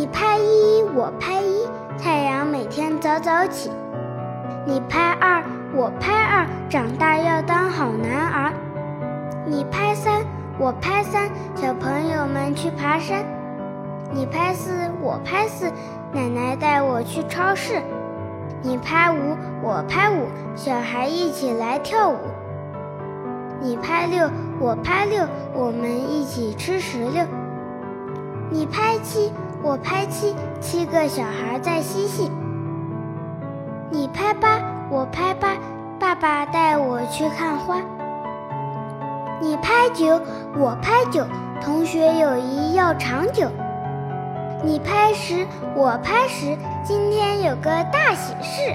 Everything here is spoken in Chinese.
你拍一我拍一太阳每天早早起。你拍二我拍二长大要当好男儿。你拍三我拍三小朋友们去爬山。你拍四我拍四奶奶带我去超市。你拍五我拍五小孩一起来跳舞。你拍六我拍六我们一起吃石榴。你拍七我拍七，七个小孩在嬉戏。你拍八，我拍八，爸爸带我去看花。你拍九，我拍九，同学友谊要长久。你拍十，我拍十，今天有个大喜事。